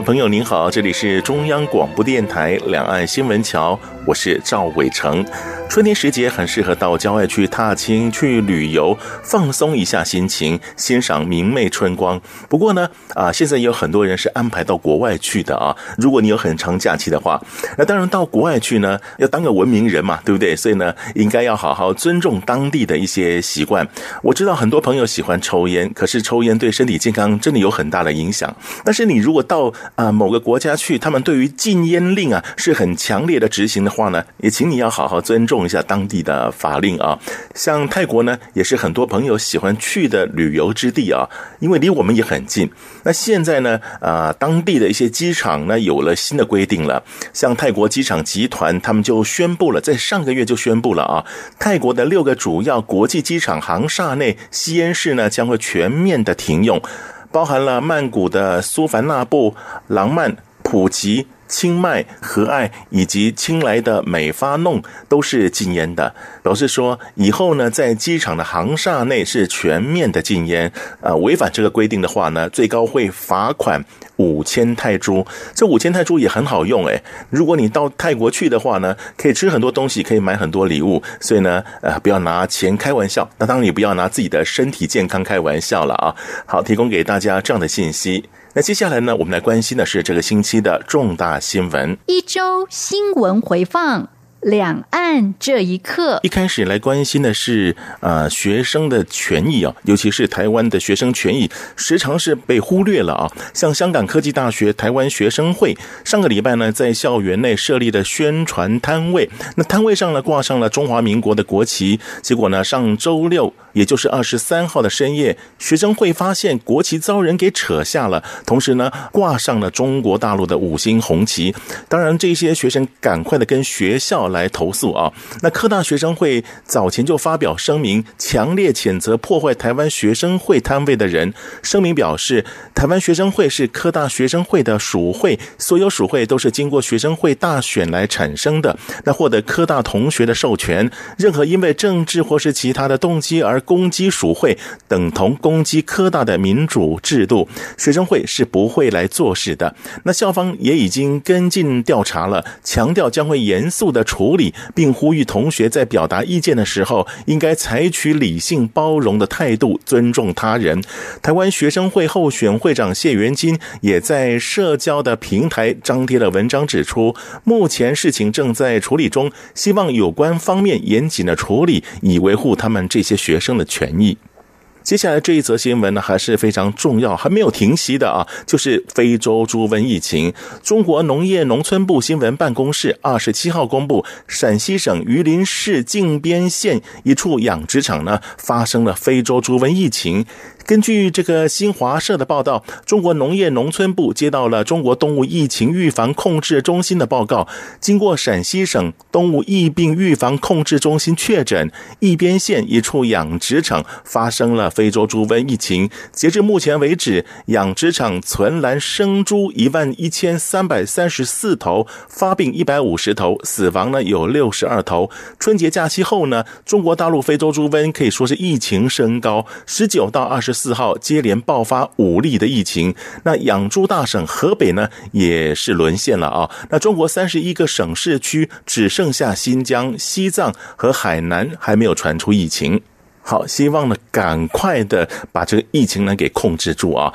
朋友您好，这里是中央广播电台两岸新闻桥，我是赵伟成。春天时节很适合到郊外去踏青、去旅游，放松一下心情，欣赏明媚春光。不过呢，啊，现在有很多人是安排到国外去的啊。如果你有很长假期的话，那当然到国外去呢，要当个文明人嘛，对不对？所以呢，应该要好好尊重当地的一些习惯。我知道很多朋友喜欢抽烟，可是抽烟对身体健康真的有很大的影响。但是你如果到啊某个国家去，他们对于禁烟令啊是很强烈的执行的话话呢，也请你要好好尊重。一下当地的法令啊，像泰国呢，也是很多朋友喜欢去的旅游之地啊，因为离我们也很近。那现在呢，啊，当地的一些机场呢，有了新的规定了，像泰国机场集团，他们就宣布了，在上个月就宣布了啊，泰国的六个主要国际机场航厦内吸烟室呢，将会全面的停用，包含了曼谷的苏凡纳布、廊曼、普吉。清迈、和爱以及清莱的美发弄都是禁烟的，表示说以后呢，在机场的航厦内是全面的禁烟。呃，违反这个规定的话呢，最高会罚款五千泰铢。这五千泰铢也很好用诶，如果你到泰国去的话呢，可以吃很多东西，可以买很多礼物。所以呢，呃，不要拿钱开玩笑。那当然也不要拿自己的身体健康开玩笑了啊。好，提供给大家这样的信息。那接下来呢，我们来关心的是这个星期的重大新闻。一周新闻回放。两岸这一刻，一开始来关心的是，呃，学生的权益啊，尤其是台湾的学生权益，时常是被忽略了啊。像香港科技大学台湾学生会上个礼拜呢，在校园内设立的宣传摊位，那摊位上呢挂上了中华民国的国旗，结果呢，上周六，也就是二十三号的深夜，学生会发现国旗遭人给扯下了，同时呢，挂上了中国大陆的五星红旗。当然，这些学生赶快的跟学校。来投诉啊！那科大学生会早前就发表声明，强烈谴责破坏台湾学生会摊位的人。声明表示，台湾学生会是科大学生会的属会，所有属会都是经过学生会大选来产生的。那获得科大同学的授权，任何因为政治或是其他的动机而攻击属会，等同攻击科大的民主制度。学生会是不会来做事的。那校方也已经跟进调查了，强调将会严肃的处。处理，并呼吁同学在表达意见的时候，应该采取理性包容的态度，尊重他人。台湾学生会候选会长谢元金也在社交的平台张贴了文章，指出目前事情正在处理中，希望有关方面严谨的处理，以维护他们这些学生的权益。接下来这一则新闻呢，还是非常重要，还没有停息的啊，就是非洲猪瘟疫情。中国农业农村部新闻办公室二十七号公布，陕西省榆林市靖边县一处养殖场呢，发生了非洲猪瘟疫情。根据这个新华社的报道，中国农业农村部接到了中国动物疫情预防控制中心的报告，经过陕西省动物疫病预防控制中心确诊，靖边县一处养殖场发生了非洲猪瘟疫情。截至目前为止，养殖场存栏生猪一万一千三百三十四头，发病一百五十头，死亡呢有六十二头。春节假期后呢，中国大陆非洲猪瘟可以说是疫情升高，十九到二十。四号接连爆发五例的疫情，那养猪大省河北呢也是沦陷了啊。那中国三十一个省市区只剩下新疆、西藏和海南还没有传出疫情。好，希望呢赶快的把这个疫情呢给控制住啊。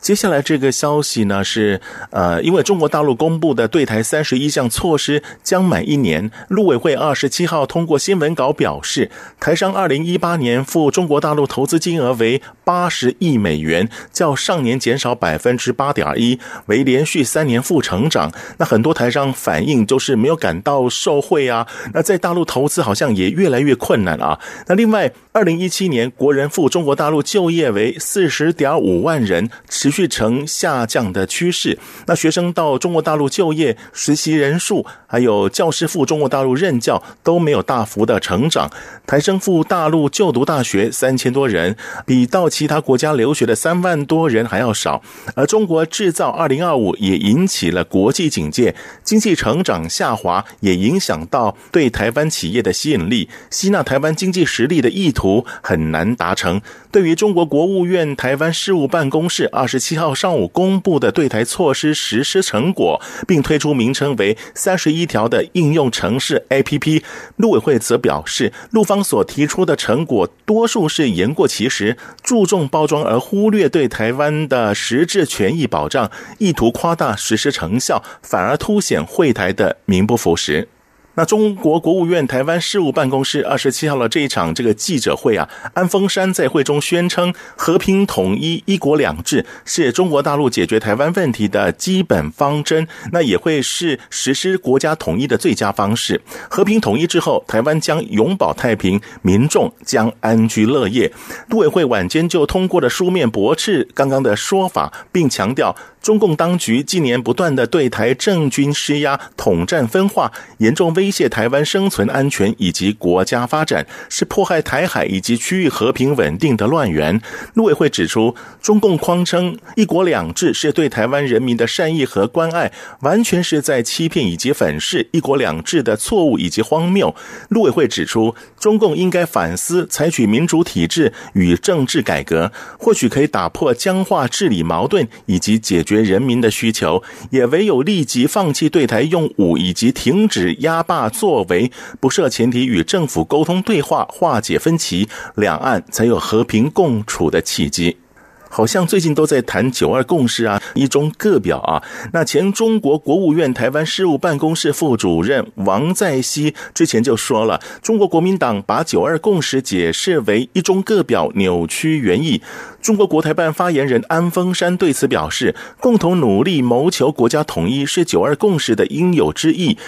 接下来这个消息呢是，呃，因为中国大陆公布的对台三十一项措施将满一年，陆委会二十七号通过新闻稿表示，台商二零一八年赴中国大陆投资金额为八十亿美元，较上年减少百分之八点一，为连续三年负成长。那很多台商反映就是没有感到受惠啊，那在大陆投资好像也越来越困难啊。那另外，二零一七年国人赴中国大陆就业为四十点五万人，续呈下降的趋势。那学生到中国大陆就业、实习人数，还有教师赴中国大陆任教都没有大幅的成长。台生赴大陆就读大学三千多人，比到其他国家留学的三万多人还要少。而中国制造二零二五也引起了国际警戒，经济成长下滑也影响到对台湾企业的吸引力，吸纳台湾经济实力的意图很难达成。对于中国国务院台湾事务办公室二十七号上午公布的对台措施实施成果，并推出名称为“三十一一条”的应用城市 APP，陆委会则表示，陆方所提出的成果多数是言过其实，注重包装而忽略对台湾的实质权益保障，意图夸大实施成效，反而凸显会台的名不符实。那中国国务院台湾事务办公室二十七号的这一场这个记者会啊，安峰山在会中宣称，和平统一、一国两制是中国大陆解决台湾问题的基本方针，那也会是实施国家统一的最佳方式。和平统一之后，台湾将永保太平，民众将安居乐业。陆委会晚间就通过了书面驳斥刚刚的说法，并强调。中共当局近年不断的对台政军施压、统战分化，严重威胁台湾生存安全以及国家发展，是迫害台海以及区域和平稳定的乱源。陆委会指出，中共谎称“一国两制”是对台湾人民的善意和关爱，完全是在欺骗以及粉饰“一国两制”的错误以及荒谬。陆委会指出，中共应该反思，采取民主体制与政治改革，或许可以打破僵化治理矛盾以及解决。决人民的需求，也唯有立即放弃对台用武，以及停止压霸作为，不设前提与政府沟通对话，化解分歧，两岸才有和平共处的契机。好像最近都在谈九二共识啊，一中各表啊。那前中国国务院台湾事务办公室副主任王在熙之前就说了，中国国民党把九二共识解释为一中各表，扭曲原意。中国国台办发言人安峰山对此表示，共同努力谋求国家统一是九二共识的应有之义。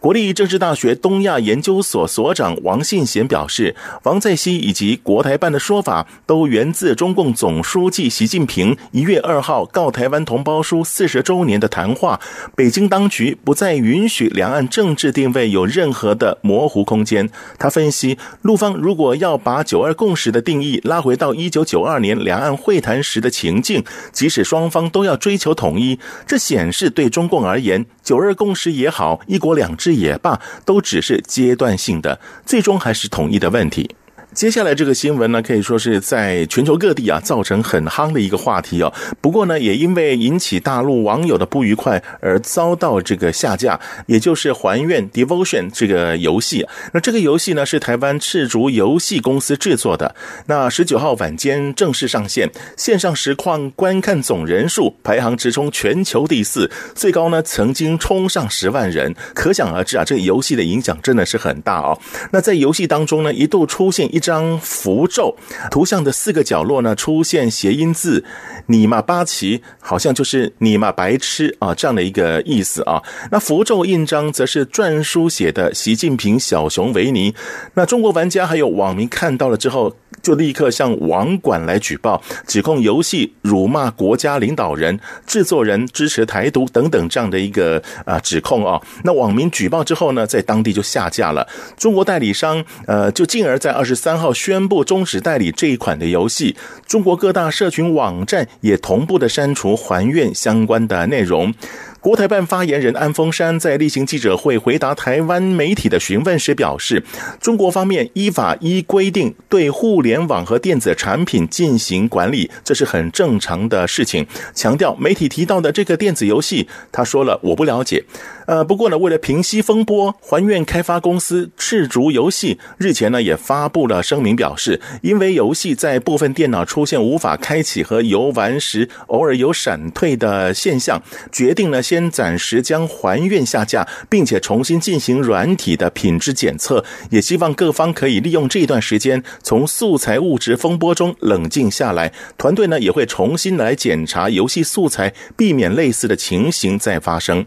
国立政治大学东亚研究所所长王信贤表示，王在熙以及国台办的说法都源自中共总书记习近平一月二号告台湾同胞书四十周年的谈话。北京当局不再允许两岸政治定位有任何的模糊空间。他分析，陆方如果要把九二共识的定义拉回到一九九二年两岸会谈时的情境，即使双方都要追求统一，这显示对中共而言，九二共识也好，一国两制。也罢，都只是阶段性的，最终还是统一的问题。接下来这个新闻呢，可以说是在全球各地啊造成很夯的一个话题哦。不过呢，也因为引起大陆网友的不愉快而遭到这个下架，也就是《还愿 Devotion》这个游戏。那这个游戏呢是台湾赤烛游戏公司制作的。那十九号晚间正式上线，线上实况观看总人数排行直冲全球第四，最高呢曾经冲上十万人。可想而知啊，这个游戏的影响真的是很大哦。那在游戏当中呢，一度出现一。张符咒图像的四个角落呢，出现谐音字“你妈八旗”，好像就是“你妈白痴”啊这样的一个意思啊。那符咒印章则是篆书写的“习近平小熊维尼”。那中国玩家还有网民看到了之后，就立刻向网管来举报，指控游戏辱骂国家领导人、制作人支持台独等等这样的一个啊指控啊。那网民举报之后呢，在当地就下架了。中国代理商呃，就进而在二十三。号宣布终止代理这一款的游戏，中国各大社群网站也同步的删除还愿相关的内容。国台办发言人安峰山在例行记者会回答台湾媒体的询问时表示，中国方面依法依规定对互联网和电子产品进行管理，这是很正常的事情。强调媒体提到的这个电子游戏，他说了我不了解。呃，不过呢，为了平息风波，还愿开发公司赤烛游戏日前呢也发布了声明，表示因为游戏在部分电脑出现无法开启和游玩时偶尔有闪退的现象，决定呢先暂时将还愿下架，并且重新进行软体的品质检测，也希望各方可以利用这段时间从素材物质风波中冷静下来。团队呢也会重新来检查游戏素材，避免类似的情形再发生。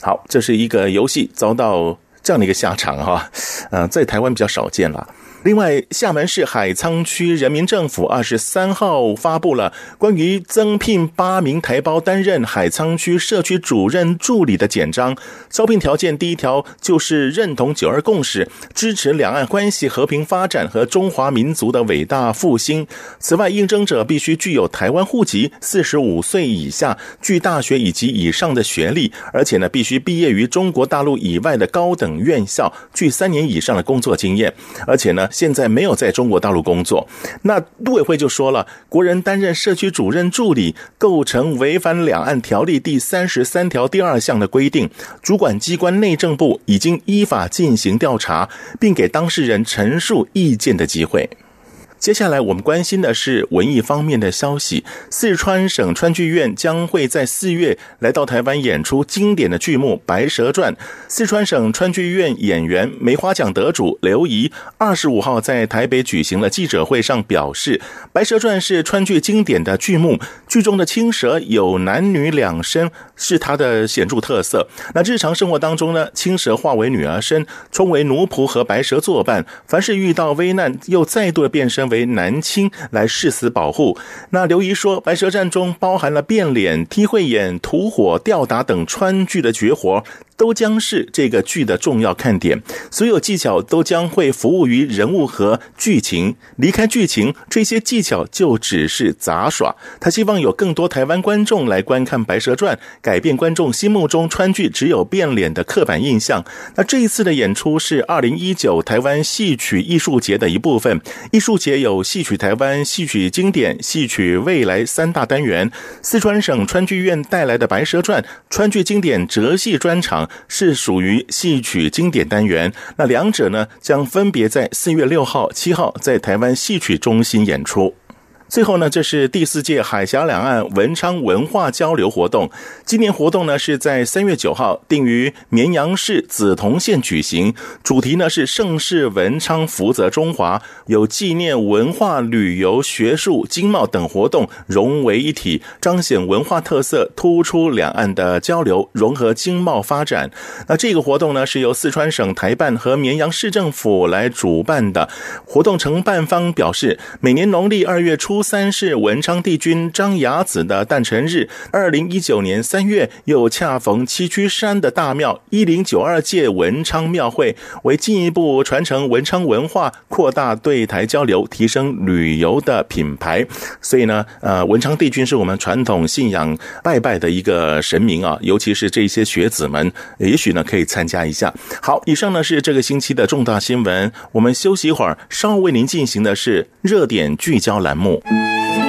好，这是一个游戏遭到这样的一个下场哈，呃，在台湾比较少见了。另外，厦门市海沧区人民政府二十三号发布了关于增聘八名台胞担任海沧区社区主任助理的简章。招聘条件第一条就是认同九二共识，支持两岸关系和平发展和中华民族的伟大复兴。此外，应征者必须具有台湾户籍，四十五岁以下，具大学以及以上的学历，而且呢，必须毕业于中国大陆以外的高等院校，具三年以上的工作经验，而且呢。现在没有在中国大陆工作，那陆委会就说了，国人担任社区主任助理构成违反两岸条例第三十三条第二项的规定，主管机关内政部已经依法进行调查，并给当事人陈述意见的机会。接下来我们关心的是文艺方面的消息。四川省川剧院将会在四月来到台湾演出经典的剧目《白蛇传》。四川省川剧院演员梅花奖得主刘怡二十五号在台北举行了记者会上表示，《白蛇传》是川剧经典的剧目，剧中的青蛇有男女两身，是它的显著特色。那日常生活当中呢，青蛇化为女儿身，充为奴仆和白蛇作伴，凡是遇到危难，又再度变身为。为男青来誓死保护。那刘仪说，《白蛇传》中包含了变脸、踢慧眼、吐火、吊打等川剧的绝活。都将是这个剧的重要看点，所有技巧都将会服务于人物和剧情。离开剧情，这些技巧就只是杂耍。他希望有更多台湾观众来观看《白蛇传》，改变观众心目中川剧只有变脸的刻板印象。那这一次的演出是二零一九台湾戏曲艺术节的一部分。艺术节有戏曲台湾、戏曲经典、戏曲未来三大单元。四川省川剧院带来的《白蛇传》川剧经典折戏专场。是属于戏曲经典单元，那两者呢，将分别在四月六号、七号在台湾戏曲中心演出。最后呢，这是第四届海峡两岸文昌文化交流活动。今年活动呢是在三月九号定于绵阳市梓潼县举行，主题呢是盛世文昌福泽中华，有纪念文化、旅游、学术、经贸等活动融为一体，彰显文化特色，突出两岸的交流融合经贸发展。那这个活动呢是由四川省台办和绵阳市政府来主办的。活动承办方表示，每年农历二月初。三是文昌帝君张牙子的诞辰日，二零一九年三月又恰逢七曲山的大庙一零九二届文昌庙会，为进一步传承文昌文化，扩大对台交流，提升旅游的品牌。所以呢，呃，文昌帝君是我们传统信仰拜拜的一个神明啊，尤其是这些学子们，也许呢可以参加一下。好，以上呢是这个星期的重大新闻，我们休息一会儿，稍后为您进行的是热点聚焦栏目。Mm-hmm.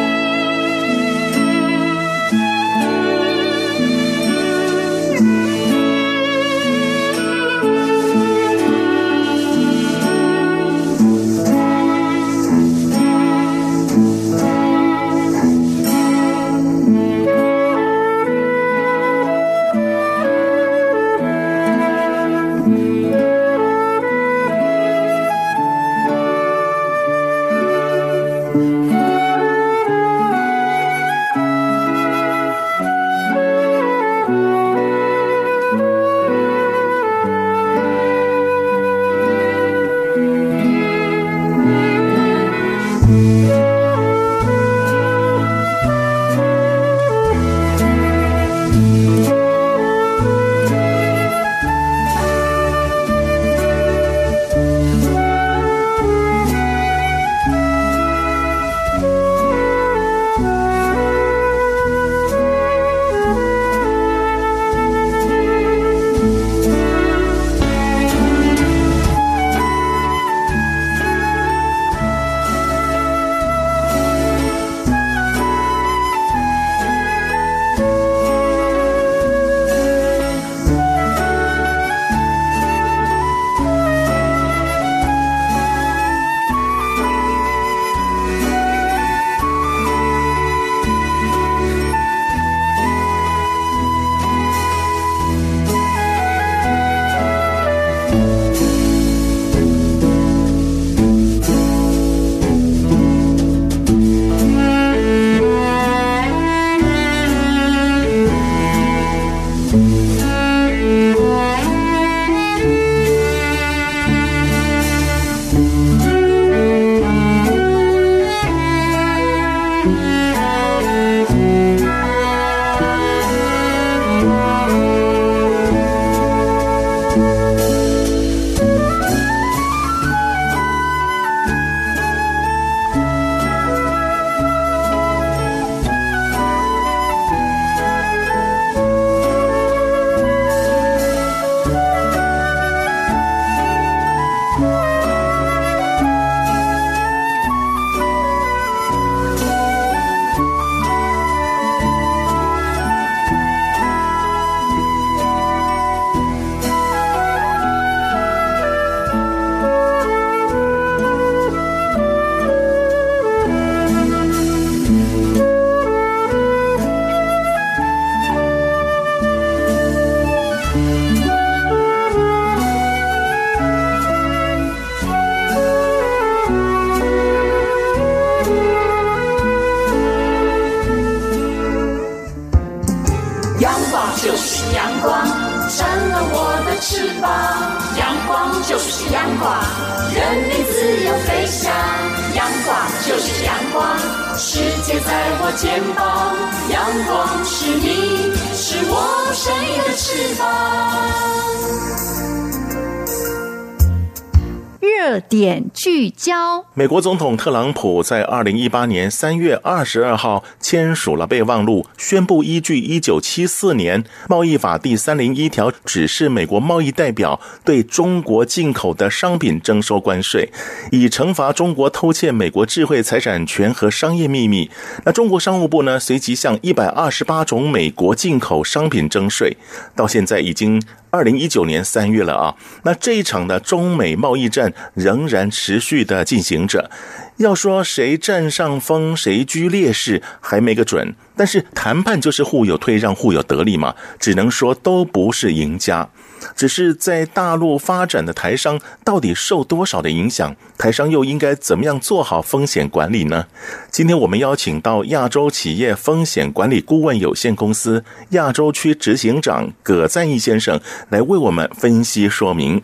美国总统特朗普在二零一八年三月二十二号签署了备忘录，宣布依据一九七四年贸易法第三零一条，指示美国贸易代表对中国进口的商品征收关税，以惩罚中国偷窃美国智慧财产权和商业秘密。那中国商务部呢，随即向一百二十八种美国进口商品征税，到现在已经。二零一九年三月了啊，那这一场的中美贸易战仍然持续的进行着。要说谁占上风，谁居劣势，还没个准。但是谈判就是互有退让，互有得利嘛，只能说都不是赢家。只是在大陆发展的台商到底受多少的影响？台商又应该怎么样做好风险管理呢？今天我们邀请到亚洲企业风险管理顾问有限公司亚洲区执行长葛赞义先生来为我们分析说明。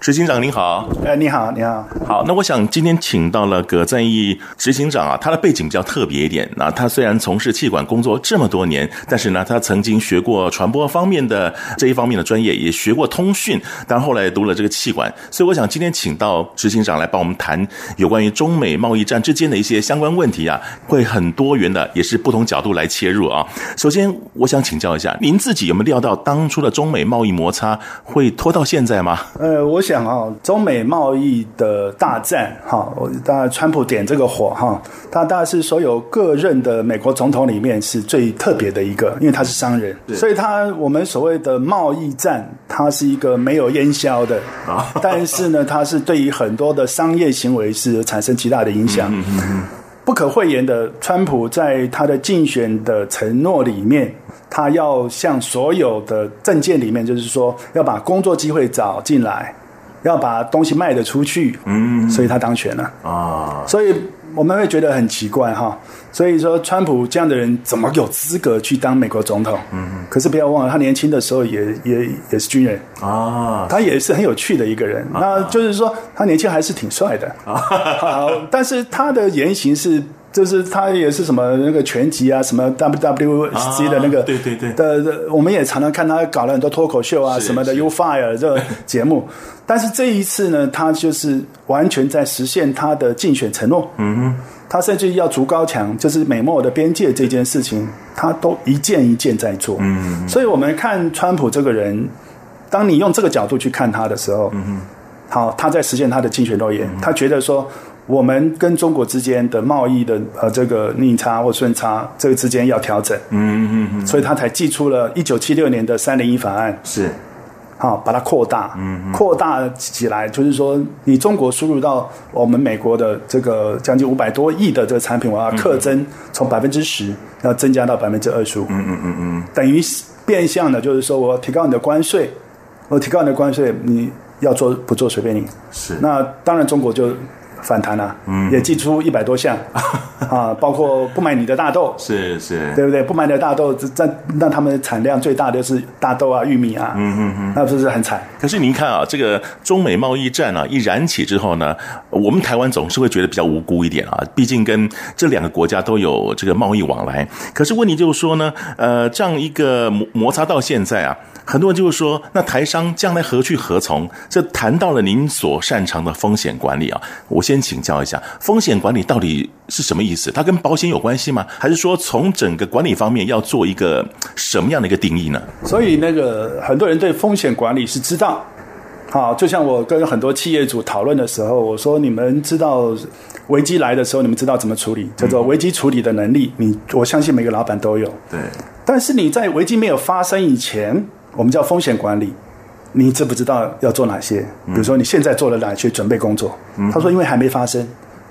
执行长您好，哎，你好，你好，好。那我想今天请到了葛赞义执行长啊，他的背景比较特别一点。那他虽然从事气管工作这么多年，但是呢，他曾经学过传播方面的这一方面的专业，也学过通讯，但后来读了这个气管。所以我想今天请到执行长来帮我们谈有关于中美贸易战之间的一些相关问题啊，会很多元的，也是不同角度来切入啊。首先，我想请教一下，您自己有没有料到当初的中美贸易摩擦会拖到现在吗？呃，我。讲啊，中美贸易的大战哈，我大概川普点这个火哈，他大概是所有各任的美国总统里面是最特别的一个，因为他是商人，所以他我们所谓的贸易战，它是一个没有烟消的，但是呢，它是对于很多的商业行为是产生极大的影响。不可讳言的，川普在他的竞选的承诺里面，他要向所有的政见里面，就是说要把工作机会找进来。要把东西卖得出去，嗯，所以他当选了啊。所以我们会觉得很奇怪哈。所以说，川普这样的人怎么有资格去当美国总统？嗯，可是不要忘了，他年轻的时候也也也是军人啊。他也是很有趣的一个人。那就是说，他年轻还是挺帅的啊。好，但是他的言行是。就是他也是什么那个拳击啊，什么 WWC 的那个，对对对的，我们也常常看他搞了很多脱口秀啊什么的，You Fire 这个 节目。但是这一次呢，他就是完全在实现他的竞选承诺。嗯哼，他甚至要筑高墙，就是美墨的边界这件事情，他都一件一件在做。嗯，所以我们看川普这个人，当你用这个角度去看他的时候，嗯哼，好，他在实现他的竞选诺言，他觉得说。我们跟中国之间的贸易的呃这个逆差或顺差，这个之间要调整，嗯嗯嗯，所以他才寄出了一九七六年的三零一法案，是，好把它扩大，嗯，扩大起来，就是说你中国输入到我们美国的这个将近五百多亿的这个产品，我要特征从百分之十要增加到百分之二十五，嗯嗯嗯嗯，等于变相的，就是说我提高你的关税，我提高你的关税，你要做不做随便你，是，那当然中国就。反弹啊，嗯，也寄出一百多项 啊，包括不买你的大豆，是是，对不对？不买你的大豆，这那他们的产量最大的是大豆啊、玉米啊，嗯嗯嗯，那不是很惨？可是您看啊，这个中美贸易战啊一燃起之后呢，我们台湾总是会觉得比较无辜一点啊，毕竟跟这两个国家都有这个贸易往来。可是问题就是说呢，呃，这样一个摩摩擦到现在啊。很多人就是说，那台商将来何去何从？这谈到了您所擅长的风险管理啊，我先请教一下，风险管理到底是什么意思？它跟保险有关系吗？还是说从整个管理方面要做一个什么样的一个定义呢？所以那个很多人对风险管理是知道，好，就像我跟很多企业主讨论的时候，我说你们知道危机来的时候，你们知道怎么处理，叫做危机处理的能力。你我相信每个老板都有，对。但是你在危机没有发生以前。我们叫风险管理，你知不知道要做哪些？比如说你现在做了哪些准备工作？嗯、他说因为还没发生。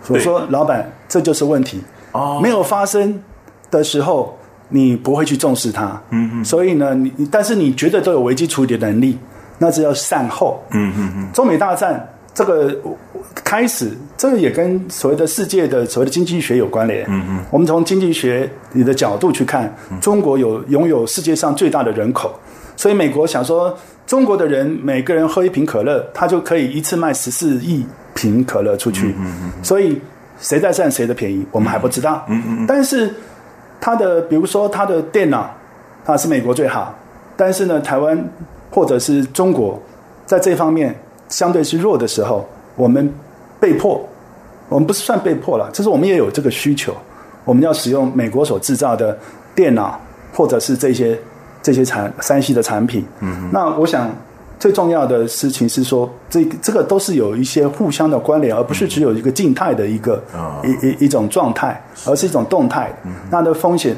我说老板，这就是问题。哦，没有发生的时候，你不会去重视它。嗯嗯。所以呢，你但是你觉得都有危机处理的能力，那是叫善后。嗯嗯嗯。中美大战这个开始，这个也跟所谓的世界的所谓的经济学有关联。嗯嗯。我们从经济学你的角度去看，中国有拥有世界上最大的人口。所以美国想说，中国的人每个人喝一瓶可乐，他就可以一次卖十四亿瓶可乐出去。所以谁在占谁的便宜，我们还不知道。但是他的，比如说他的电脑，啊是美国最好。但是呢，台湾或者是中国在这方面相对是弱的时候，我们被迫，我们不是算被迫了，就是我们也有这个需求，我们要使用美国所制造的电脑，或者是这些。这些产三 C 的产品，嗯，那我想最重要的事情是说，这这个都是有一些互相的关联，而不是只有一个静态的一个、嗯、一一一种状态，而是一种动态。嗯、那的风险，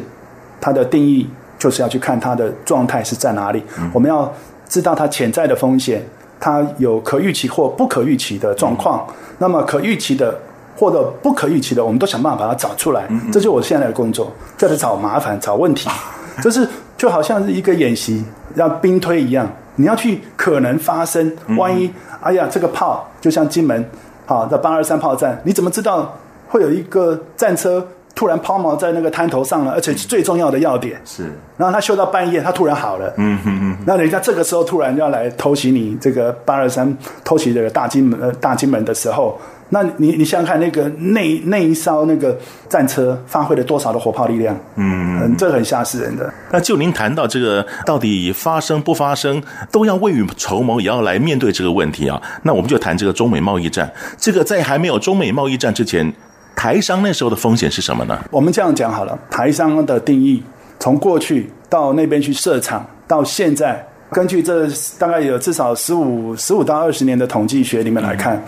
它的定义就是要去看它的状态是在哪里。嗯、我们要知道它潜在的风险，它有可预期或不可预期的状况。嗯、那么可预期的或者不可预期的，我们都想办法把它找出来。嗯、这就是我现在的工作，就是找麻烦、找问题，就是。就好像是一个演习，要兵推一样，你要去可能发生，万一，哎呀，这个炮就像金门，好，在八二三炮战，你怎么知道会有一个战车突然抛锚在那个滩头上了，而且是最重要的要点，是，然后他修到半夜，他突然好了，嗯哼哼，那人家这个时候突然要来偷袭你这个八二三偷袭这个大金门，呃，大金门的时候。那你你想想看，那个那那一艘那个战车发挥了多少的火炮力量？嗯，嗯，这很吓死人的。那就您谈到这个，到底发生不发生，都要未雨绸缪，也要来面对这个问题啊。那我们就谈这个中美贸易战。这个在还没有中美贸易战之前，台商那时候的风险是什么呢？我们这样讲好了，台商的定义，从过去到那边去设厂，到现在，根据这大概有至少十五十五到二十年的统计学里面来看。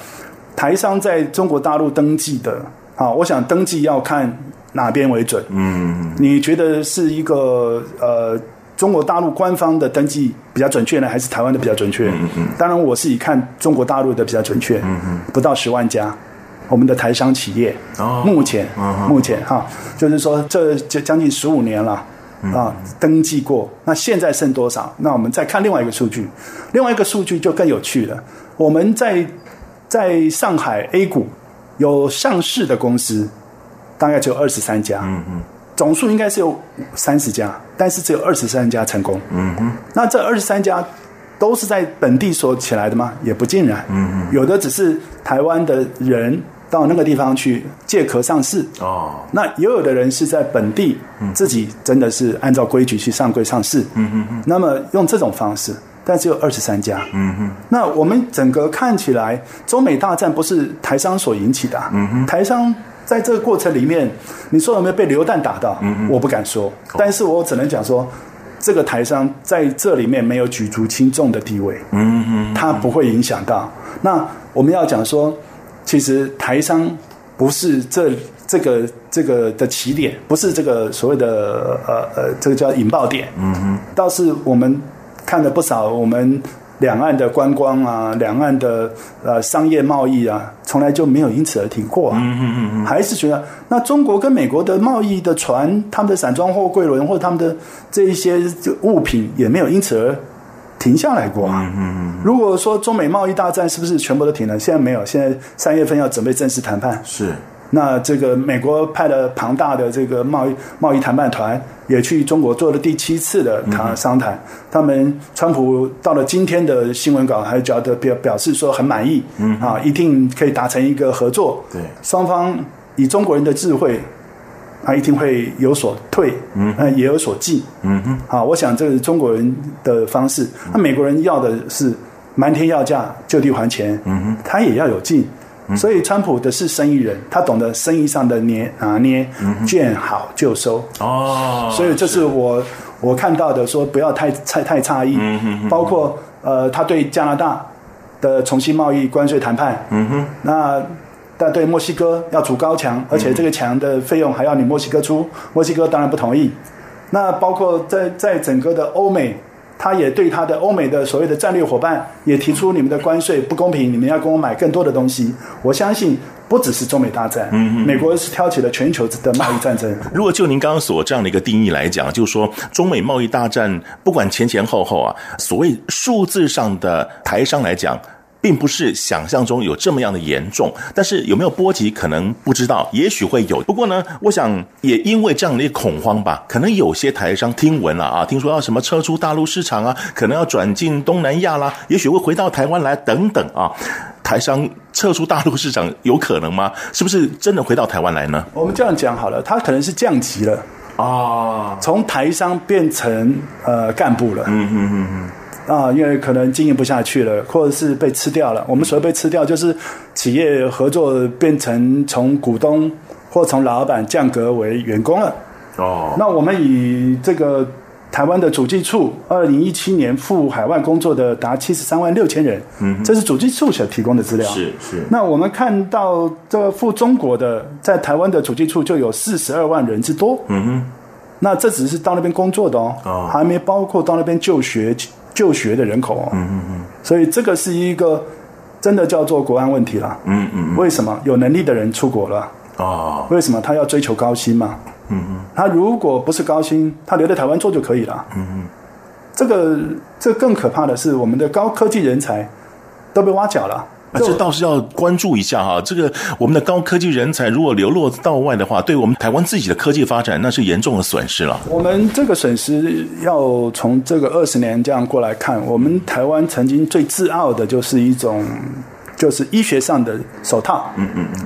嗯台商在中国大陆登记的，啊，我想登记要看哪边为准。嗯，你觉得是一个呃中国大陆官方的登记比较准确呢，还是台湾的比较准确？嗯嗯。当然，我是以看中国大陆的比较准确。嗯嗯。不到十万家，我们的台商企业，哦，目前，目前哈，就是说这就将近十五年了啊，登记过。那现在剩多少？那我们再看另外一个数据，另外一个数据就更有趣了。我们在在上海 A 股有上市的公司，大概只有二十三家，嗯嗯，总数应该是有三十家，但是只有二十三家成功，嗯嗯，那这二十三家都是在本地所起来的吗？也不尽然，嗯嗯，有的只是台湾的人到那个地方去借壳上市，哦，那也有的人是在本地自己真的是按照规矩去上柜上市，嗯嗯嗯，那么用这种方式。但只有二十三家。嗯哼。那我们整个看起来，中美大战不是台商所引起的。嗯哼。台商在这个过程里面，你说有没有被流弹打到？嗯哼。我不敢说，但是我只能讲说，这个台商在这里面没有举足轻重的地位。嗯哼。他不会影响到。那我们要讲说，其实台商不是这这个这个的起点，不是这个所谓的呃呃，这个叫引爆点。嗯哼。倒是我们。看了不少我们两岸的观光啊，两岸的呃商业贸易啊，从来就没有因此而停过啊。嗯嗯嗯，还是觉得那中国跟美国的贸易的船，他们的散装货柜轮或者他们的这一些物品也没有因此而停下来过啊。嗯，如果说中美贸易大战是不是全部都停了？现在没有，现在三月份要准备正式谈判。是。那这个美国派了庞大的这个贸易贸易谈判团，也去中国做了第七次的谈商谈。他们川普到了今天的新闻稿，还觉得表表示说很满意，嗯啊，一定可以达成一个合作。对，双方以中国人的智慧，他一定会有所退，嗯，也有所进，嗯哼。啊，我想这是中国人的方式。那美国人要的是瞒天要价，就地还钱，嗯哼，他也要有进。所以，川普的是生意人，他懂得生意上的捏拿捏，见好就收。哦，所以这是我是我看到的，说不要太太太诧异。嗯哼，包括呃，他对加拿大的重新贸易关税谈判。嗯哼，那但对墨西哥要筑高墙，而且这个墙的费用还要你墨西哥出，墨西哥当然不同意。那包括在在整个的欧美。他也对他的欧美的所谓的战略伙伴也提出，你们的关税不公平，你们要跟我买更多的东西。我相信不只是中美大战，嗯嗯，美国是挑起了全球的贸易战争。如果就您刚刚所这样的一个定义来讲，就是说中美贸易大战不管前前后后啊，所谓数字上的台商来讲。并不是想象中有这么样的严重，但是有没有波及可能不知道，也许会有。不过呢，我想也因为这样的一恐慌吧，可能有些台商听闻了啊，听说要什么撤出大陆市场啊，可能要转进东南亚啦，也许会回到台湾来等等啊。台商撤出大陆市场有可能吗？是不是真的回到台湾来呢？我们这样讲好了，他可能是降级了啊，从台商变成呃干部了。嗯嗯嗯嗯。啊，因为可能经营不下去了，或者是被吃掉了。我们所谓被吃掉，就是企业合作变成从股东或从老板降格为员工了。哦，那我们以这个台湾的主计处，二零一七年赴海外工作的达七十三万六千人。嗯，这是主计处所提供的资料。是是。那我们看到这个赴中国的，在台湾的主计处就有四十二万人之多。嗯哼。那这只是到那边工作的哦，哦，还没包括到那边就学。就学的人口哦，嗯嗯嗯，所以这个是一个真的叫做国安问题了，嗯嗯，为什么有能力的人出国了？哦，为什么他要追求高薪嘛？嗯嗯，他如果不是高薪，他留在台湾做就可以了。嗯嗯，这个这更可怕的是，我们的高科技人才都被挖角了。啊，这倒是要关注一下哈。这个我们的高科技人才如果流落到外的话，对我们台湾自己的科技发展，那是严重的损失了。我们这个损失要从这个二十年这样过来看，我们台湾曾经最自傲的就是一种，就是医学上的手套，嗯嗯嗯，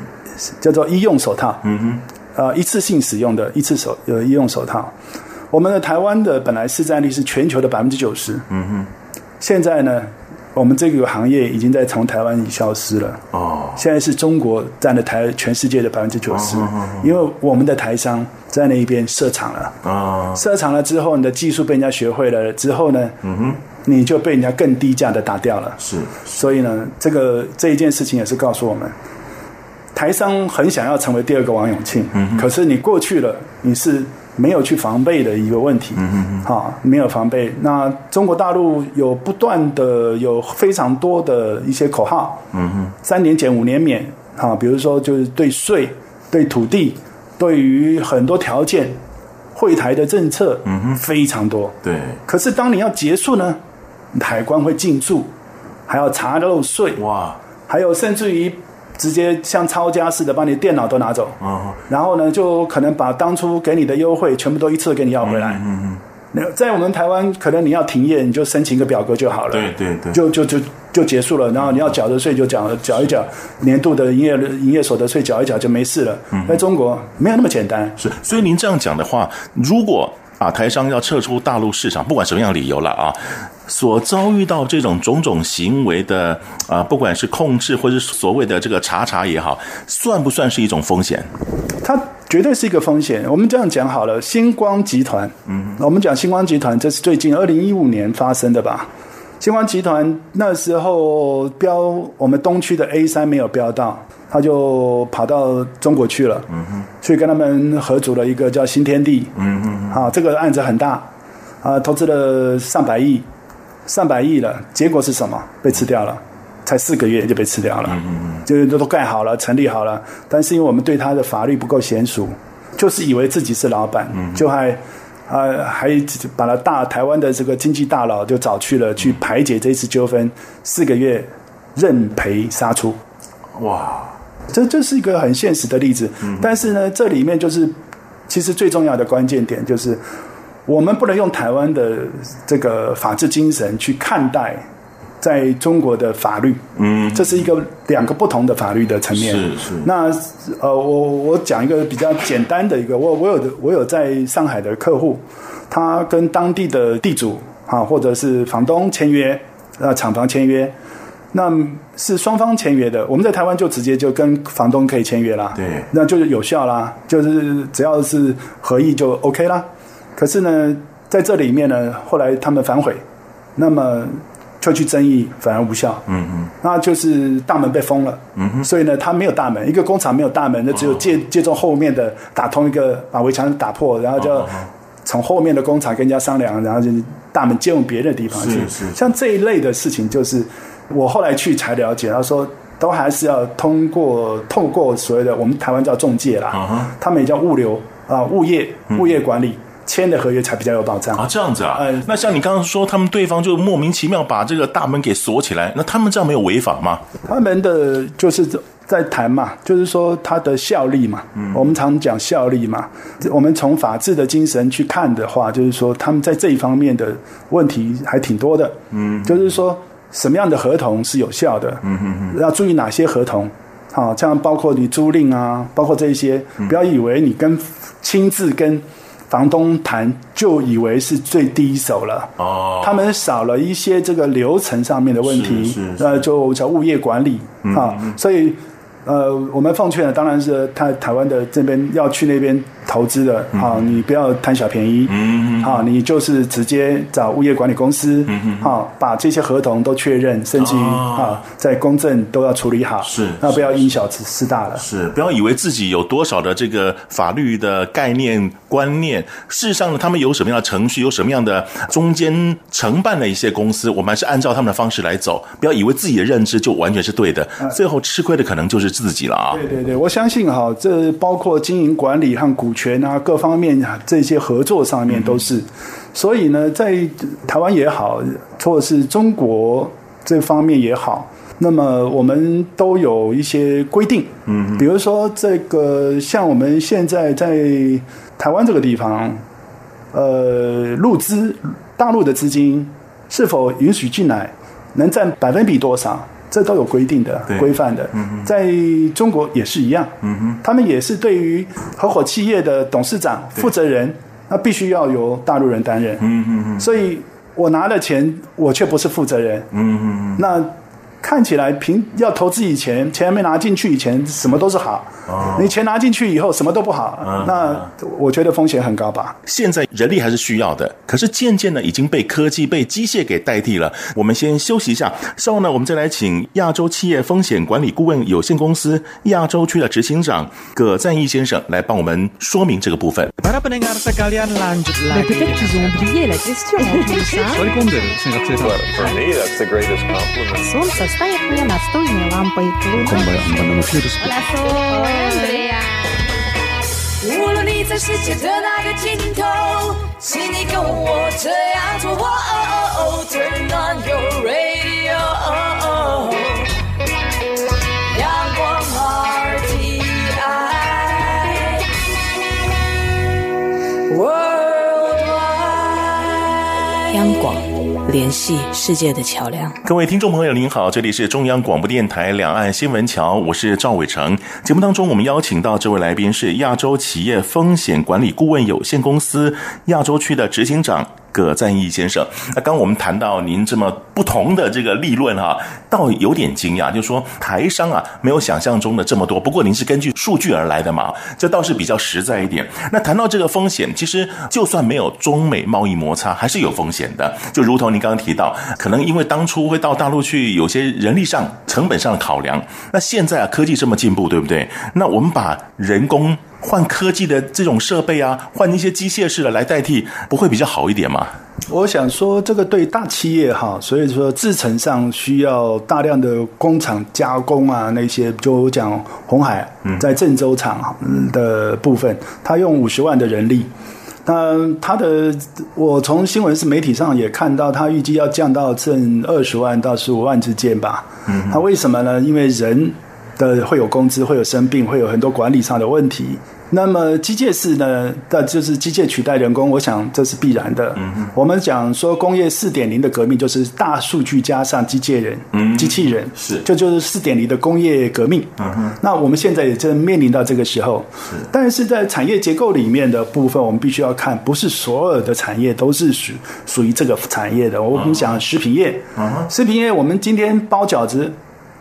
叫做医用手套，嗯哼，呃，一次性使用的一次手呃医用手套。我们的台湾的本来市占率是全球的百分之九十，嗯哼，现在呢？我们这个行业已经在从台湾已消失了。哦，现在是中国占了台全世界的百分之九十，因为我们的台商在那一边设厂了。啊，设厂了之后，你的技术被人家学会了之后呢，嗯哼，你就被人家更低价的打掉了。是，所以呢，这个这一件事情也是告诉我们，台商很想要成为第二个王永庆，嗯，可是你过去了，你是。没有去防备的一个问题，嗯嗯好，没有防备。那中国大陆有不断的有非常多的一些口号，嗯哼，三年减五年免，啊，比如说就是对税、对土地、对于很多条件，会台的政策，嗯哼，非常多，对。可是当你要结束呢，海关会进驻，还要查漏税，哇，还有甚至于。直接像抄家似的把你电脑都拿走，哦，然后呢，就可能把当初给你的优惠全部都一次给你要回来。嗯嗯，那在我们台湾，可能你要停业，你就申请一个表格就好了。对对对，就就就就结束了。然后你要缴的税就缴缴一缴，年度的营业营业所得税缴一缴就没事了。嗯，在中国没有那么简单。是，所以您这样讲的话，如果啊台商要撤出大陆市场，不管什么样理由了啊。所遭遇到这种种种行为的啊、呃，不管是控制或者所谓的这个查查也好，算不算是一种风险？它绝对是一个风险。我们这样讲好了，星光集团，嗯，我们讲星光集团，这是最近二零一五年发生的吧？星光集团那时候标我们东区的 A 三没有标到，他就跑到中国去了，嗯，去跟他们合组了一个叫新天地，好，这个案子很大，啊，投资了上百亿。上百亿了，结果是什么？被吃掉了，才四个月就被吃掉了。嗯嗯嗯，就都都盖好了，成立好了，但是因为我们对他的法律不够娴熟，就是以为自己是老板，嗯、就还啊，还把他大台湾的这个经济大佬就找去了，去排解这次纠纷，四个月认赔杀出。哇，这这是一个很现实的例子。但是呢，这里面就是其实最重要的关键点就是，我们不能用台湾的这个法治精神去看待。在中国的法律，嗯，这是一个两个不同的法律的层面。是是。那呃，我我讲一个比较简单的一个，我我有的我有在上海的客户，他跟当地的地主啊，或者是房东签约，呃，厂房签约，那是双方签约的。我们在台湾就直接就跟房东可以签约啦，对，那就是有效啦，就是只要是合意就 OK 啦。可是呢，在这里面呢，后来他们反悔，那么。就去争议反而无效，嗯嗯，那就是大门被封了，嗯哼，所以呢，他没有大门，一个工厂没有大门，那只有借借助后面的打通一个，把围墙打破，然后就从后面的工厂跟人家商量，然后就大门借用别的地方去，是是，像这一类的事情，就是我后来去才了解，他说都还是要通过透过所谓的我们台湾叫中介啦，他们也叫物流啊，物业物业管理。签的合约才比较有保障啊，这样子啊，嗯，那像你刚刚说，他们对方就莫名其妙把这个大门给锁起来，那他们这样没有违法吗？他们的就是在谈嘛，就是说他的效力嘛，嗯，我们常讲效力嘛，我们从法治的精神去看的话，就是说他们在这一方面的问题还挺多的，嗯，就是说什么样的合同是有效的，嗯嗯嗯，要注意哪些合同，好，像包括你租赁啊，包括这些，不要以为你跟亲自跟。房东谈就以为是最第一手了，哦，他们少了一些这个流程上面的问题，呃，就叫物业管理啊，所以。呃，我们奉劝的当然是台台湾的这边要去那边投资的啊，你不要贪小便宜，嗯。啊，你就是直接找物业管理公司，嗯。啊，把这些合同都确认，甚至于啊，在公证都要处理好，是，那不要因小失大了，是，不要以为自己有多少的这个法律的概念观念，事实上呢，他们有什么样的程序，有什么样的中间承办的一些公司，我们还是按照他们的方式来走，不要以为自己的认知就完全是对的，最后吃亏的可能就是。自己了啊！对对对，我相信哈，这包括经营管理和股权啊，各方面这些合作上面都是。所以呢，在台湾也好，或者是中国这方面也好，那么我们都有一些规定。嗯，比如说这个，像我们现在在台湾这个地方，呃，入资大陆的资金是否允许进来，能占百分比多少？这都有规定的、规范的，在中国也是一样。他们也是对于合伙企业的董事长、负责人，那必须要由大陆人担任。嗯嗯所以我拿了钱，我却不是负责人。嗯嗯那。看起来，平要投资以前，钱还没拿进去以前，什么都是好。哦，你钱拿进去以后，什么都不好。嗯，那我觉得风险很高吧。现在人力还是需要的，可是渐渐的已经被科技、被机械给代替了。我们先休息一下，稍后呢，我们再来请亚洲企业风险管理顾问有限公司亚洲区的执行长葛赞义先生来帮我们说明这个部分。央广。联系世界的桥梁。各位听众朋友，您好，这里是中央广播电台两岸新闻桥，我是赵伟成。节目当中，我们邀请到这位来宾是亚洲企业风险管理顾问有限公司亚洲区的执行长。葛赞义先生，那刚我们谈到您这么不同的这个立论哈，倒有点惊讶，就是说台商啊没有想象中的这么多。不过您是根据数据而来的嘛，这倒是比较实在一点。那谈到这个风险，其实就算没有中美贸易摩擦，还是有风险的。就如同您刚刚提到，可能因为当初会到大陆去，有些人力上、成本上的考量。那现在啊，科技这么进步，对不对？那我们把人工。换科技的这种设备啊，换一些机械式的来代替，不会比较好一点吗？我想说，这个对大企业哈，所以说制程上需要大量的工厂加工啊，那些就讲红海在郑州厂的部分，他用五十万的人力。那他的，我从新闻是媒体上也看到，他预计要降到挣二十万到十五万之间吧。嗯，那为什么呢？因为人的会有工资，会有生病，会有很多管理上的问题。那么机械式呢？那就是机械取代人工，我想这是必然的。我们讲说工业四点零的革命，就是大数据加上机械人，嗯，机器人是，这就，就是四点零的工业革命。那我们现在也正面临到这个时候。是。但是在产业结构里面的部分，我们必须要看，不是所有的产业都是属属于这个产业的。我们讲食品业，嗯，食品业，我们今天包饺子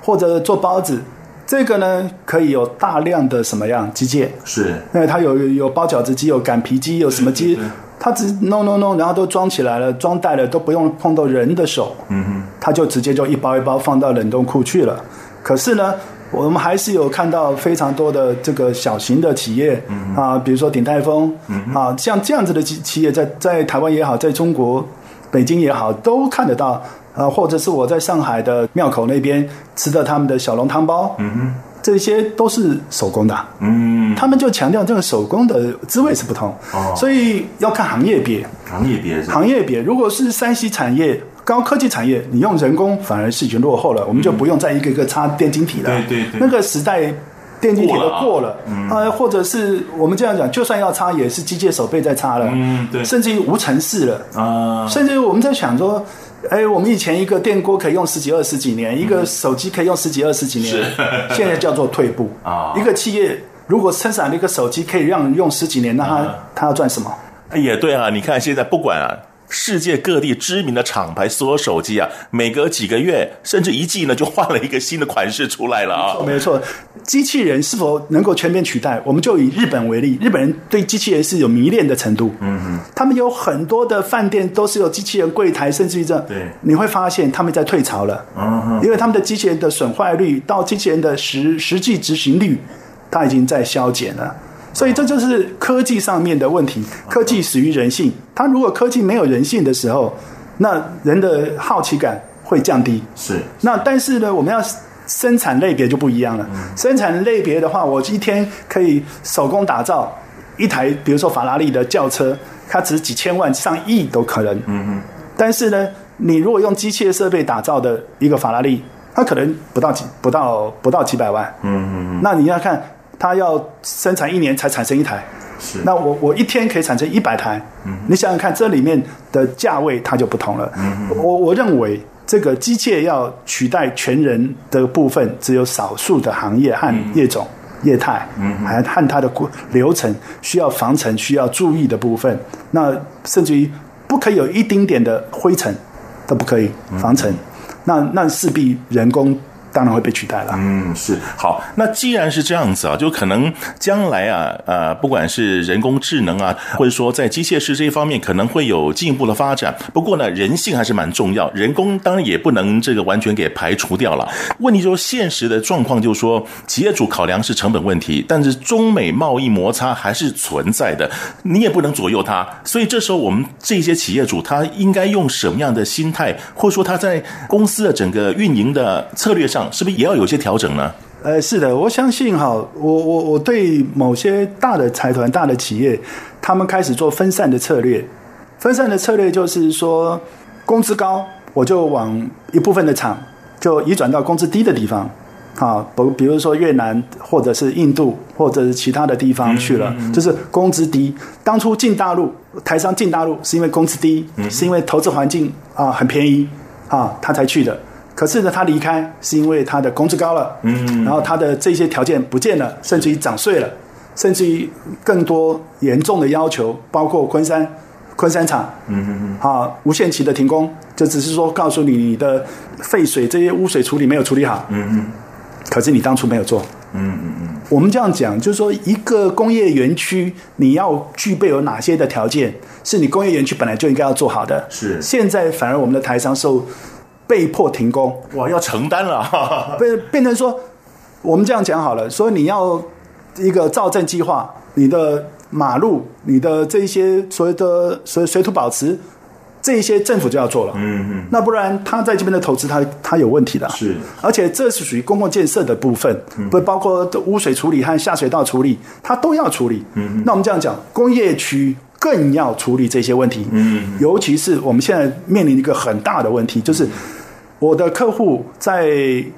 或者做包子。这个呢，可以有大量的什么样机械？是，因为它有有包饺子机，有擀皮机，有什么机？它只弄弄弄，然后都装起来了，装袋了，都不用碰到人的手。嗯哼，它就直接就一包一包放到冷冻库去了。可是呢，我们还是有看到非常多的这个小型的企业、嗯、啊，比如说鼎泰丰、嗯、啊，像这样子的企企业在，在在台湾也好，在中国北京也好，都看得到。啊，或者是我在上海的庙口那边吃的他们的小笼汤包，嗯哼，这些都是手工的，嗯，他们就强调这个手工的滋味是不同，哦，所以要看行业别，行业别，行业别，如果是山西产业、高科技产业，你用人工反而是已经落后了，我们就不用再一个一个插电晶体了，对对对，那个时代电晶体都过了，啊，或者是我们这样讲，就算要擦，也是机械手背在擦了，嗯，对，甚至于无尘室了，啊，甚至于我们在想说。哎，我们以前一个电锅可以用十几二十几年，嗯、一个手机可以用十几二十几年，是现在叫做退步啊。一个企业如果生产了一个手机可以让人用十几年，那他、嗯、他要赚什么？哎，也对啊，你看现在不管啊。世界各地知名的厂牌所有手机啊，每隔几个月甚至一季呢，就换了一个新的款式出来了啊。没错，机器人是否能够全面取代？我们就以日本为例，日本人对机器人是有迷恋的程度。嗯哼，他们有很多的饭店都是有机器人柜台，甚至于这，对，你会发现他们在退潮了。嗯哼，因为他们的机器人的损坏率到机器人的实实际执行率，它已经在消减了。所以这就是科技上面的问题，科技始于人性。它如果科技没有人性的时候，那人的好奇感会降低。是。那但是呢，我们要生产类别就不一样了。生产类别的话，我一天可以手工打造一台，比如说法拉利的轿车，它值几千万、上亿都可能。嗯嗯。但是呢，你如果用机械设备打造的一个法拉利，它可能不到几、不到不到几百万。嗯嗯嗯。那你要看。它要生产一年才产生一台，是。那我我一天可以产生一百台，嗯，你想想看，这里面的价位它就不同了。嗯，我我认为这个机械要取代全人的部分，只有少数的行业和业种、嗯、业态，嗯，还和它的流程需要防尘、需要注意的部分，那甚至于不可以有一丁点的灰尘都不可以防尘，嗯、那那势必人工。当然会被取代了。嗯，是好。那既然是这样子啊，就可能将来啊，呃，不管是人工智能啊，或者说在机械师这一方面，可能会有进一步的发展。不过呢，人性还是蛮重要，人工当然也不能这个完全给排除掉了。问题就是现实的状况，就是说企业主考量是成本问题，但是中美贸易摩擦还是存在的，你也不能左右它。所以这时候我们这些企业主，他应该用什么样的心态，或者说他在公司的整个运营的策略上，是不是也要有些调整呢？呃，是的，我相信哈，我我我对某些大的财团、大的企业，他们开始做分散的策略。分散的策略就是说，工资高，我就往一部分的厂就移转到工资低的地方，啊，比比如说越南，或者是印度，或者是其他的地方去了，嗯嗯嗯，就是工资低。当初进大陆，台商进大陆是因为工资低，嗯、是因为投资环境啊很便宜啊，他才去的。可是呢，他离开是因为他的工资高了，嗯，然后他的这些条件不见了，甚至于涨税了，甚至于更多严重的要求，包括昆山，昆山厂，嗯嗯嗯，啊，无限期的停工，就只是说告诉你你的废水这些污水处理没有处理好，嗯嗯，可是你当初没有做，嗯嗯嗯，我们这样讲，就是说一个工业园区你要具备有哪些的条件，是你工业园区本来就应该要做好的，是，现在反而我们的台商受。被迫停工，哇，要承担了，变变成说，我们这样讲好了，说你要一个造镇计划，你的马路，你的这些所谓的所谓水土保持，这一些政府就要做了，嗯嗯，那不然他在这边的投资，他他有问题的，是，而且这是属于公共建设的部分，不包括污水处理和下水道处理，他都要处理，嗯，那我们这样讲，工业区更要处理这些问题。嗯，尤其是我们现在面临一个很大的问题，就是我的客户在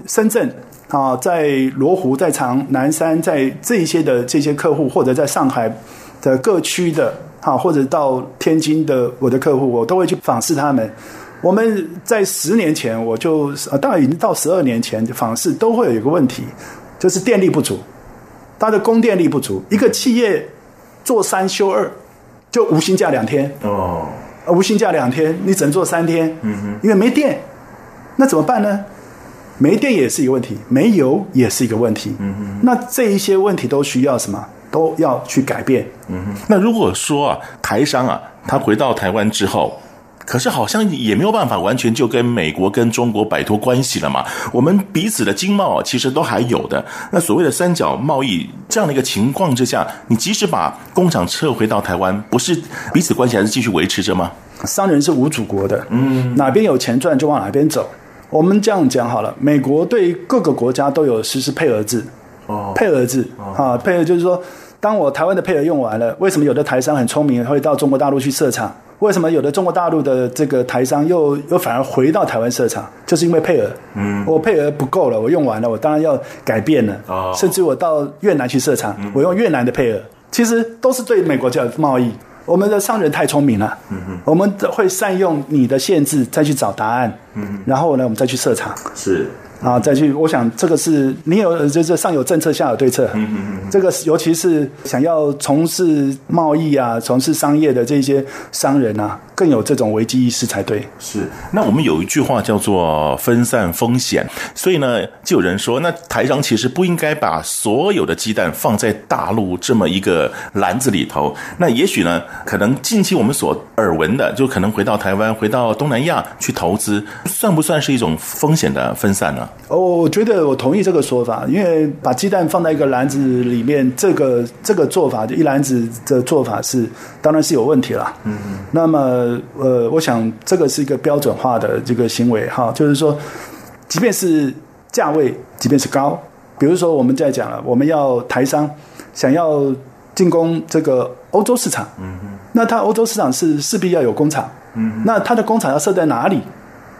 深圳啊，在罗湖、在长南山，在这一些的这些客户，或者在上海的各区的啊，或者到天津的我的客户，我都会去访视他们。我们在十年前，我就啊，当然已经到十二年前访视，都会有一个问题，就是电力不足，它的供电力不足。一个企业做三休二，就无薪假两天哦，无薪假两天，你只能做三天，嗯哼，因为没电，那怎么办呢？没电也是一个问题，没油也是一个问题，嗯哼，那这一些问题都需要什么？都要去改变，嗯哼。那如果说啊，台商啊，他回到台湾之后。可是好像也没有办法完全就跟美国跟中国摆脱关系了嘛。我们彼此的经贸其实都还有的。那所谓的三角贸易这样的一个情况之下，你即使把工厂撤回到台湾，不是彼此关系还是继续维持着吗？商人是无祖国的，嗯，哪边有钱赚就往哪边走。我们这样讲好了，美国对各个国家都有实施配额制，哦，配额制啊，配额就是说，当我台湾的配额用完了，为什么有的台商很聪明会到中国大陆去设厂？为什么有的中国大陆的这个台商又又反而回到台湾设厂？就是因为配额，嗯，我配额不够了，我用完了，我当然要改变了，哦，甚至我到越南去设厂，嗯，我用越南的配额，其实都是对美国叫贸易。我们的商人太聪明了，嗯哼，我们会善用你的限制，再去找答案，嗯，然后呢，我们再去设厂，是。啊，再去，我想这个是你有，就是上有政策，下有对策。嗯嗯嗯。这个尤其是想要从事贸易啊、从事商业的这些商人啊，更有这种危机意识才对。是。那我们有一句话叫做分散风险，所以呢，就有人说，那台商其实不应该把所有的鸡蛋放在大陆这么一个篮子里头。那也许呢，可能近期我们所耳闻的，就可能回到台湾、回到东南亚去投资，算不算是一种风险的分散呢？哦，我觉得我同意这个说法，因为把鸡蛋放在一个篮子里面，这个这个做法，一篮子的做法是，当然是有问题了。嗯嗯。那么，呃，我想这个是一个标准化的这个行为哈，就是说，即便是价位，即便是高，比如说我们在讲了，我们要台商想要进攻这个欧洲市场，嗯嗯，那它欧洲市场是势必要有工厂，嗯，那它的工厂要设在哪里？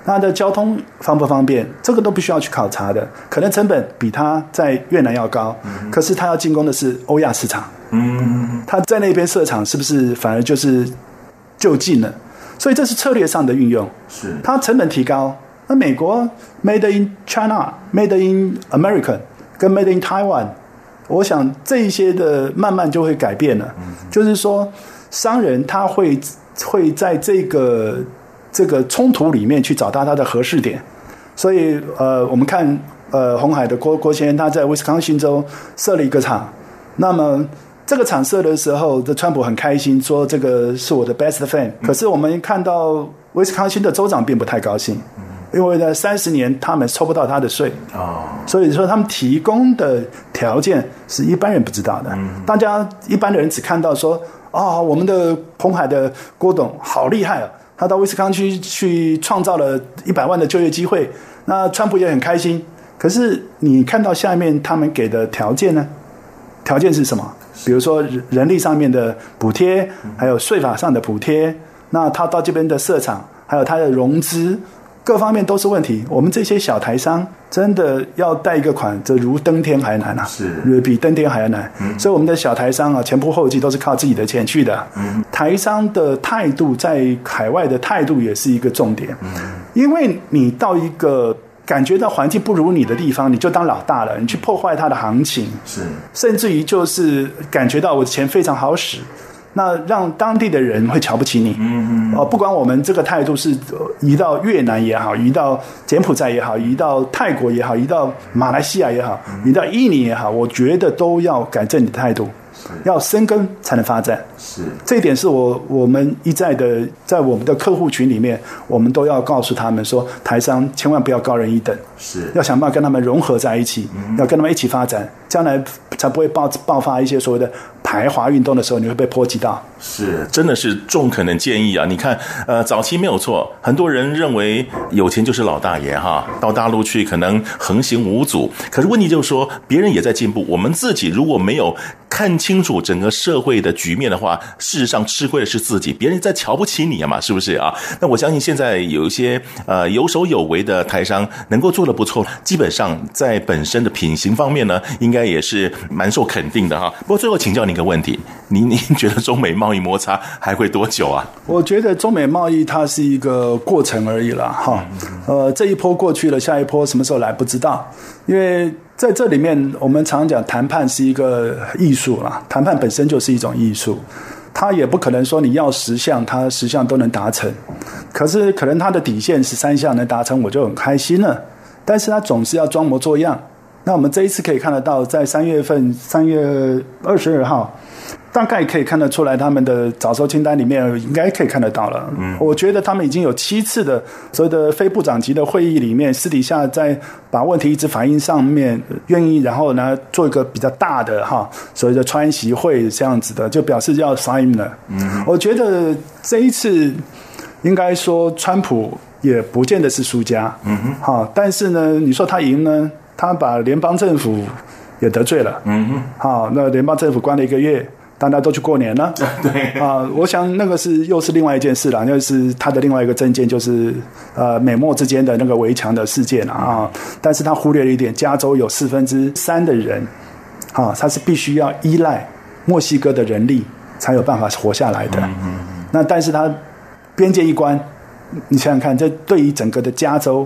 它的交通方不方便？这个都必须要去考察的。可能成本比它在越南要高，嗯、可是它要进攻的是欧亚市场。嗯，它在那边设厂是不是反而就是就近了？所以这是策略上的运用。是，它成本提高。那美国 Made in China、Made in America 跟 Made in Taiwan，我想这一些的慢慢就会改变了。嗯、就是说，商人他会会在这个。这个冲突里面去找到他的合适点，所以呃，我们看呃，红海的郭郭先生他在威斯康星州设了一个厂，那么这个场设的时候，这川普很开心，说这个是我的 best friend。可是我们看到威斯康星的州长并不太高兴，因为呢三十年他们抽不到他的税啊，所以说他们提供的条件是一般人不知道的，大家一般的人只看到说啊、哦，我们的红海的郭董好厉害啊。他到威斯康区去创造了一百万的就业机会，那川普也很开心。可是你看到下面他们给的条件呢？条件是什么？比如说人力上面的补贴，还有税法上的补贴。那他到这边的设厂，还有他的融资。各方面都是问题，我们这些小台商真的要贷一个款，这如登天还难啊！是，比登天还要难。嗯、所以我们的小台商啊，前仆后继都是靠自己的钱去的。嗯、台商的态度在海外的态度也是一个重点。嗯、因为你到一个感觉到环境不如你的地方，你就当老大了，你去破坏它的行情，是，甚至于就是感觉到我的钱非常好使。那让当地的人会瞧不起你，嗯嗯，哦，不管我们这个态度是移到越南也好，移到柬埔寨也好，移到泰国也好，移到马来西亚也好，移到印尼也好，我觉得都要改正你的态度。要生根才能发展，是。这一点是我我们一再的在我们的客户群里面，我们都要告诉他们说，台商千万不要高人一等，是。要想办法跟他们融合在一起，嗯、要跟他们一起发展，将来才不会爆爆发一些所谓的排华运动的时候，你会被波及到。是，真的是中肯的建议啊！你看，呃，早期没有错，很多人认为有钱就是老大爷哈，到大陆去可能横行无阻。可是问题就是说，别人也在进步，我们自己如果没有看清楚整个社会的局面的话，事实上吃亏的是自己，别人在瞧不起你嘛，是不是啊？那我相信现在有一些呃有手有为的台商能够做得不错，基本上在本身的品行方面呢，应该也是蛮受肯定的哈。不过最后请教你一个问题，您您 觉得中美贸贸易摩擦还会多久啊？我觉得中美贸易它是一个过程而已了哈。呃，这一波过去了，下一波什么时候来不知道。因为在这里面，我们常讲谈判是一个艺术啦，谈判本身就是一种艺术。它也不可能说你要十项，它十项都能达成。可是可能它的底线是三项能达成，我就很开心了。但是它总是要装模作样。那我们这一次可以看得到，在三月份，三月二十二号。大概可以看得出来，他们的早收清单里面应该可以看得到了。嗯，我觉得他们已经有七次的所谓的非部长级的会议里面，私底下在把问题一直反映上面，愿意然后呢做一个比较大的哈所谓的川习会这样子的，就表示要 sign 了。嗯，我觉得这一次应该说川普也不见得是输家。嗯哼，好，但是呢，你说他赢呢，他把联邦政府也得罪了。嗯哼，好，那联邦政府关了一个月。大家都去过年了，对啊，我想那个是又是另外一件事了，那是他的另外一个政见，就是呃美墨之间的那个围墙的事件啊。但是他忽略了一点，加州有四分之三的人，啊，他是必须要依赖墨西哥的人力才有办法活下来的。嗯嗯那但是他边界一关，你想想看，这对于整个的加州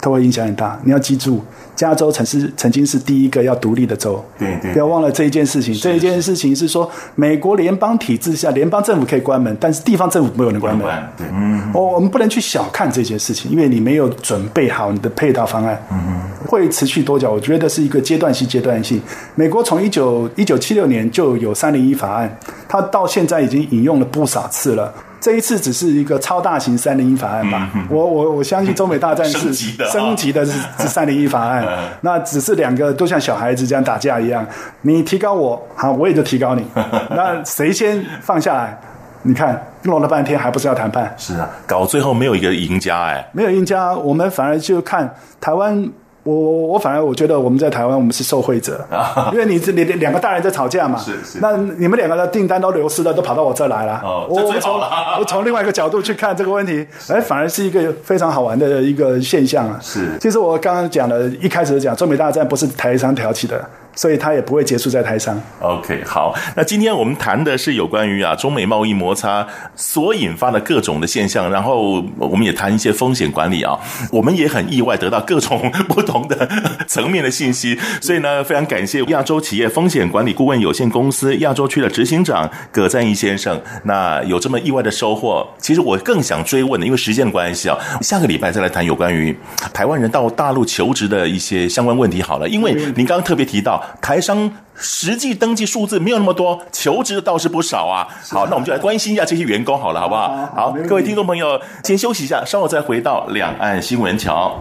都会影响很大。你要记住。加州曾是曾经是第一个要独立的州，对对，不要忘了这一件事情。这一件事情是说，美国联邦体制下，联邦政府可以关门，但是地方政府没有人关门。对，嗯，我我们不能去小看这件事情，因为你没有准备好你的配套方案。嗯，会持续多久？我觉得是一个阶段性、阶段性。美国从一九一九七六年就有三零一法案，它到现在已经引用了不少次了。这一次只是一个超大型三零一法案吧，嗯、我我我相信中美大战是升级的是 是三零一法案，那只是两个都像小孩子这样打架一样，你提高我，好，我也就提高你，那谁先放下来？你看弄了半天还不是要谈判？是啊，搞最后没有一个赢家哎，没有赢家，我们反而就看台湾。我我我反而我觉得我们在台湾我们是受惠者，因为你这两两个大人在吵架嘛，是是，那你们两个的订单都流失了，都跑到我这来了。哦，我从我从另外一个角度去看这个问题，哎，反而是一个非常好玩的一个现象啊。是，其实我刚刚讲的，一开始讲中美大战不是台商挑起的。所以它也不会结束在台商。OK，好，那今天我们谈的是有关于啊中美贸易摩擦所引发的各种的现象，然后我们也谈一些风险管理啊。我们也很意外得到各种不同的层面的信息，所以呢，非常感谢亚洲企业风险管理顾问有限公司亚洲区的执行长葛赞义先生。那有这么意外的收获，其实我更想追问的，因为时间的关系啊，下个礼拜再来谈有关于台湾人到大陆求职的一些相关问题好了。因为您刚刚特别提到。台商实际登记数字没有那么多，求职的倒是不少啊。好，那我们就来关心一下这些员工好了，好不好？好，各位听众朋友，先休息一下，稍后再回到两岸新闻桥。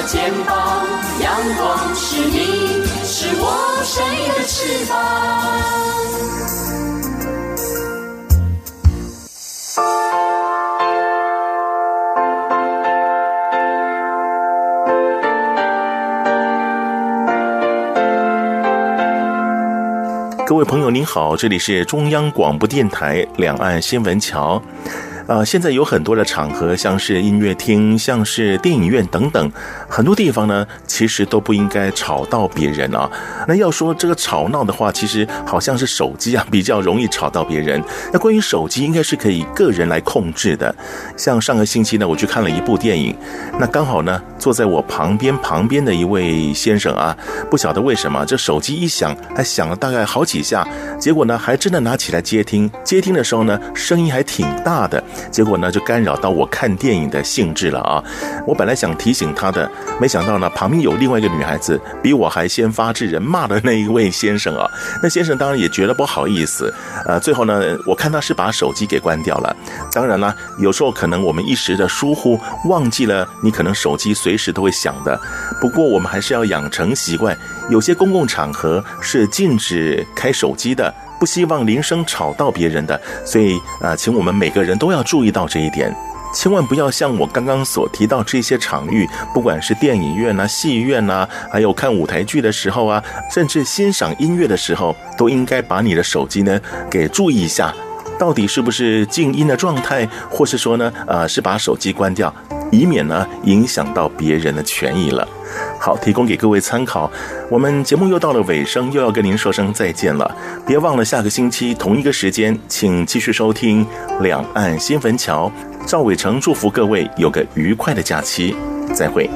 我肩膀。阳光是你，是我生命的翅膀。各位朋友您好，这里是中央广播电台两岸新闻桥。啊，现在有很多的场合，像是音乐厅，像是电影院等等，很多地方呢，其实都不应该吵到别人啊。那要说这个吵闹的话，其实好像是手机啊比较容易吵到别人。那关于手机，应该是可以个人来控制的。像上个星期呢，我去看了一部电影，那刚好呢，坐在我旁边旁边的一位先生啊，不晓得为什么这手机一响，还响了大概好几下，结果呢，还真的拿起来接听，接听的时候呢，声音还挺大的。结果呢，就干扰到我看电影的兴致了啊！我本来想提醒他的，没想到呢，旁边有另外一个女孩子比我还先发制人，骂的那一位先生啊。那先生当然也觉得不好意思，呃，最后呢，我看他是把手机给关掉了。当然了，有时候可能我们一时的疏忽，忘记了你可能手机随时都会响的。不过我们还是要养成习惯，有些公共场合是禁止开手机的。不希望铃声吵到别人的，所以啊、请我们每个人都要注意到这一点，千万不要像我刚刚所提到这些场域，不管是电影院呐、戏院呐、还有看舞台剧的时候啊，甚至欣赏音乐的时候，都应该把你的手机呢给注意一下，到底是不是静音的状态，或是说呢，呃，是把手机关掉，以免呢影响到别人的权益了。好，提供给各位参考。我们节目又到了尾声，又要跟您说声再见了。别忘了下个星期同一个时间，请继续收听《两岸新坟桥》。赵伟成祝福各位有个愉快的假期，再会。